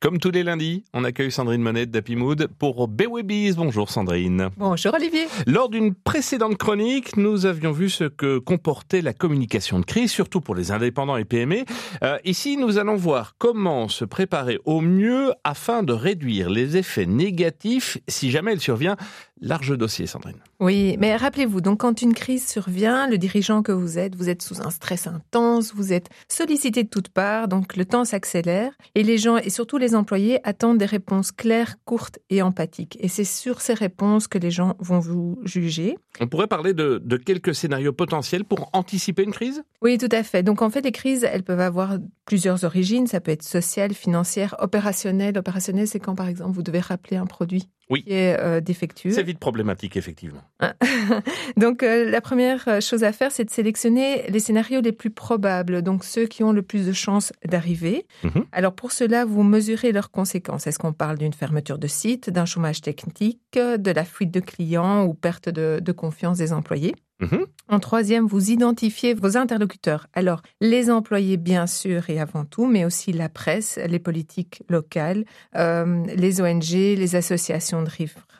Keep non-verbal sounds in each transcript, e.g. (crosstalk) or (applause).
Comme tous les lundis, on accueille Sandrine Monet d'Happy Mood pour Baby's. Bonjour Sandrine. Bonjour Olivier. Lors d'une précédente chronique, nous avions vu ce que comportait la communication de crise, surtout pour les indépendants et PME. Euh, ici, nous allons voir comment se préparer au mieux afin de réduire les effets négatifs si jamais elle survient. Large dossier, Sandrine. Oui, mais rappelez-vous, donc quand une crise survient, le dirigeant que vous êtes, vous êtes sous un stress intense, vous êtes sollicité de toutes parts, donc le temps s'accélère et les gens et surtout les employés attendent des réponses claires, courtes et empathiques. Et c'est sur ces réponses que les gens vont vous juger. On pourrait parler de, de quelques scénarios potentiels pour anticiper une crise? Oui, tout à fait. Donc en fait, les crises, elles peuvent avoir plusieurs origines. Ça peut être sociale, financière, opérationnelle. Opérationnelle, c'est quand par exemple vous devez rappeler un produit oui. qui est euh, défectueux. C'est vite problématique, effectivement. (laughs) donc, euh, la première euh, chose à faire, c'est de sélectionner les scénarios les plus probables, donc ceux qui ont le plus de chances d'arriver. Mhm. Alors, pour cela, vous mesurez leurs conséquences. Est-ce qu'on parle d'une fermeture de site, d'un chômage technique, de la fuite de clients ou perte de, de confiance des employés? Mhm. En troisième, vous identifiez vos interlocuteurs. Alors, les employés, bien sûr, et avant tout, mais aussi la presse, les politiques locales, euh, les ONG, les associations de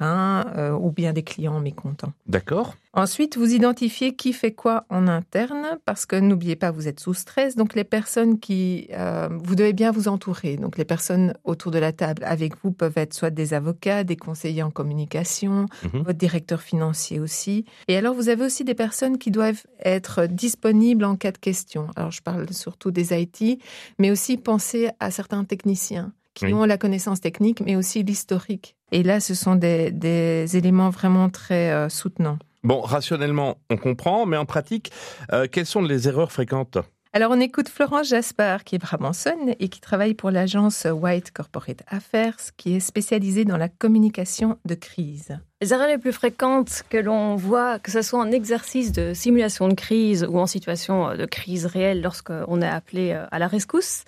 euh, ou bien des clients mécontents. D'accord. Ensuite, vous identifiez qui fait quoi en interne, parce que n'oubliez pas, vous êtes sous stress. Donc, les personnes qui... euh, vous devez bien vous entourer. Donc, les personnes autour de la table avec vous peuvent être soit des avocats, des conseillers en communication, Mhm. votre directeur financier aussi. Et alors, vous avez aussi des personnes qui doivent être disponibles en cas de question. Alors, je parle surtout des IT, mais aussi penser à certains techniciens qui Oui. ont la connaissance technique, mais aussi l'historique. Et là, ce sont des, des éléments vraiment très euh, soutenants. Bon, rationnellement, on comprend, mais en pratique, euh, quelles sont les erreurs fréquentes? Alors, on écoute Florence Jaspard, qui est brabançonne et qui travaille pour l'agence White Corporate Affairs, qui est spécialisée dans la communication de crise. Les erreurs les plus fréquentes que l'on voit, que ce soit en exercice de simulation de crise ou en situation euh, de crise réelle lorsqu'on est appelé euh, à la rescousse,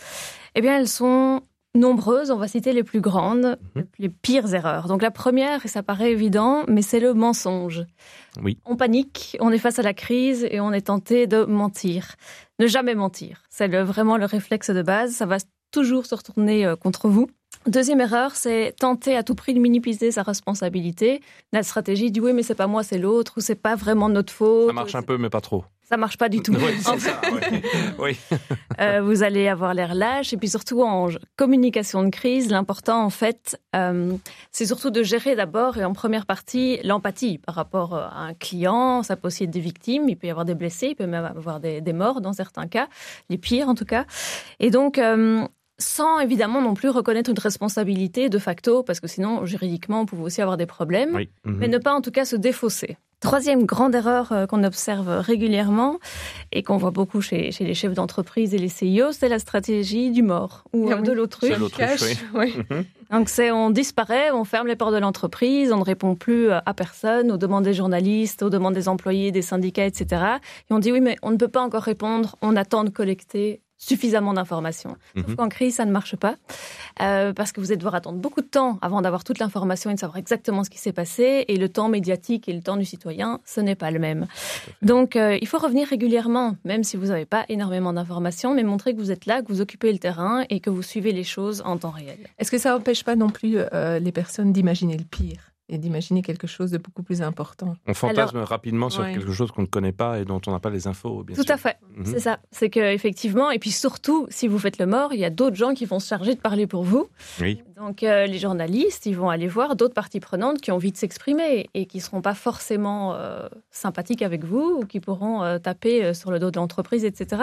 eh bien, elles sont nombreuses. On va citer les plus grandes, Mhm. les pires erreurs. Donc la première, et ça paraît évident, mais c'est le mensonge. Oui. On panique, on est face à la crise et on est tenté de mentir. Ne jamais mentir. C'est le- vraiment le réflexe de base. Ça va toujours se retourner euh, contre vous. Deuxième erreur, c'est tenter à tout prix de minimiser sa responsabilité. La stratégie du oui, mais c'est pas moi, c'est l'autre, ou c'est pas vraiment notre faute. Ça marche un peu, mais pas trop. Ça marche pas du tout. Oui, c'est ça. oui. Oui. Euh, vous allez avoir l'air lâche. Et puis surtout en communication de crise, l'important en fait, euh, c'est surtout de gérer d'abord et en première partie l'empathie par rapport euh, à un client. Ça peut aussi être des victimes, il peut y avoir des blessés, il peut même avoir des, des morts dans certains cas, les pires en tout cas. Et donc, euh, sans évidemment non plus reconnaître une responsabilité de facto, parce que sinon, juridiquement, on pouvait aussi avoir des problèmes Oui. Mhm. mais ne pas en tout cas se défausser. Troisième grande erreur euh, qu'on observe régulièrement et qu'on voit beaucoup chez, chez les chefs d'entreprise et les CIO, c'est la stratégie du mort ou Ah euh, oui. de l'autruche. C'est l'autruche, Cache, oui. Mhm. Donc c'est on disparaît, on ferme les portes de l'entreprise, on ne répond plus euh, à personne, aux demandes des journalistes, aux demandes des employés, des syndicats, etc. Et on dit oui, mais on ne peut pas encore répondre, on attend de collecter suffisamment d'informations. Sauf Mhm. qu'en crise, ça ne marche pas, euh, parce que vous allez devoir attendre beaucoup de temps avant d'avoir toute l'information et de savoir exactement ce qui s'est passé, et le temps médiatique et le temps du citoyen, ce n'est pas le même. Donc, euh, il faut revenir régulièrement, même si vous n'avez pas énormément d'informations, mais montrer que vous êtes là, que vous occupez le terrain et que vous suivez les choses en temps réel. Est-ce que ça n'empêche pas non plus euh, les personnes d'imaginer le pire? Et d'imaginer quelque chose de beaucoup plus important On fantasme rapidement sur Ouais. quelque chose qu'on ne connaît pas et dont on n'a pas les infos, bien Tout sûr. à fait. Mhm. C'est ça. C'est que effectivement, et puis surtout, si vous faites le mort, il y a d'autres gens qui vont se charger de parler pour vous. Oui. Donc euh, les journalistes, ils vont aller voir d'autres parties prenantes qui ont envie de s'exprimer et qui seront pas forcément euh, sympathiques avec vous ou qui pourront euh, taper sur le dos de l'entreprise, etc.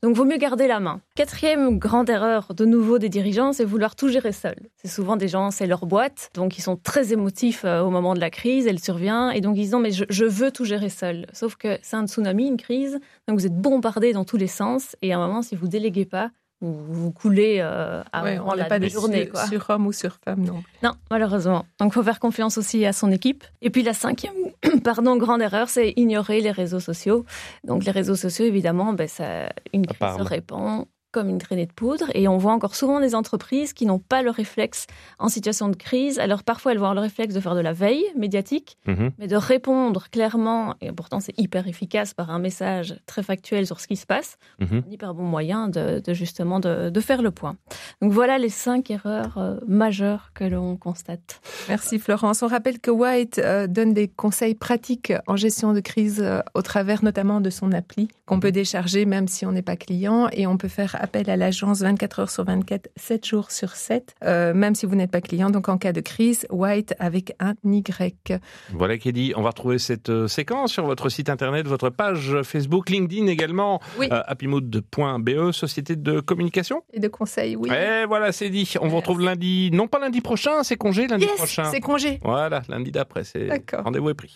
Donc vaut mieux garder la main. Quatrième grande erreur de nouveau des dirigeants, c'est vouloir tout gérer seul. C'est souvent des gens, c'est leur boîte, donc ils sont très émotifs au moment de la crise, elle survient et donc ils disent mais je, je veux tout gérer seul. Sauf que c'est un tsunami, une crise, donc vous êtes bombardé dans tous les sens et à un moment si vous déléguez pas, vous, vous coulez euh, Ouais, avant on la pas journée. sur, quoi. sur homme ou sur femme, non. Non, malheureusement. Donc, faut faire confiance aussi à son équipe. Et puis, la cinquième, (clears throat) pardon, grande erreur, c'est ignorer les réseaux sociaux. Donc, les réseaux sociaux, évidemment, ben, ça, une crise se répand. Comme une traînée de poudre. Et on voit encore souvent des entreprises qui n'ont pas le réflexe en situation de crise. Alors parfois, elles vont avoir le réflexe de faire de la veille médiatique, Mhm. mais de répondre clairement, et pourtant c'est hyper efficace par un message très factuel sur ce qui se passe, Mhm. un hyper bon moyen de, de justement de, de faire le point. Donc voilà les cinq erreurs euh, majeures que l'on constate. Merci Florence. On rappelle que White euh, donne des conseils pratiques en gestion de crise euh, au travers notamment de son appli qu'on peut décharger même si on n'est pas client et on peut faire appel à l'agence 24 heures sur 24, 7 jours sur 7, euh, même si vous n'êtes pas client. Donc en cas de crise, White avec un Y. Voilà qui est dit. On va retrouver cette euh, séquence sur votre site internet, votre page Facebook, LinkedIn également, Oui. euh, happymood.be, société de communication. Et de conseils, oui. Et voilà, c'est dit. On vous retrouve lundi, non pas lundi prochain, c'est congé lundi Yes, prochain. c'est congé. Voilà, lundi d'après, c'est rendez-vous est pris.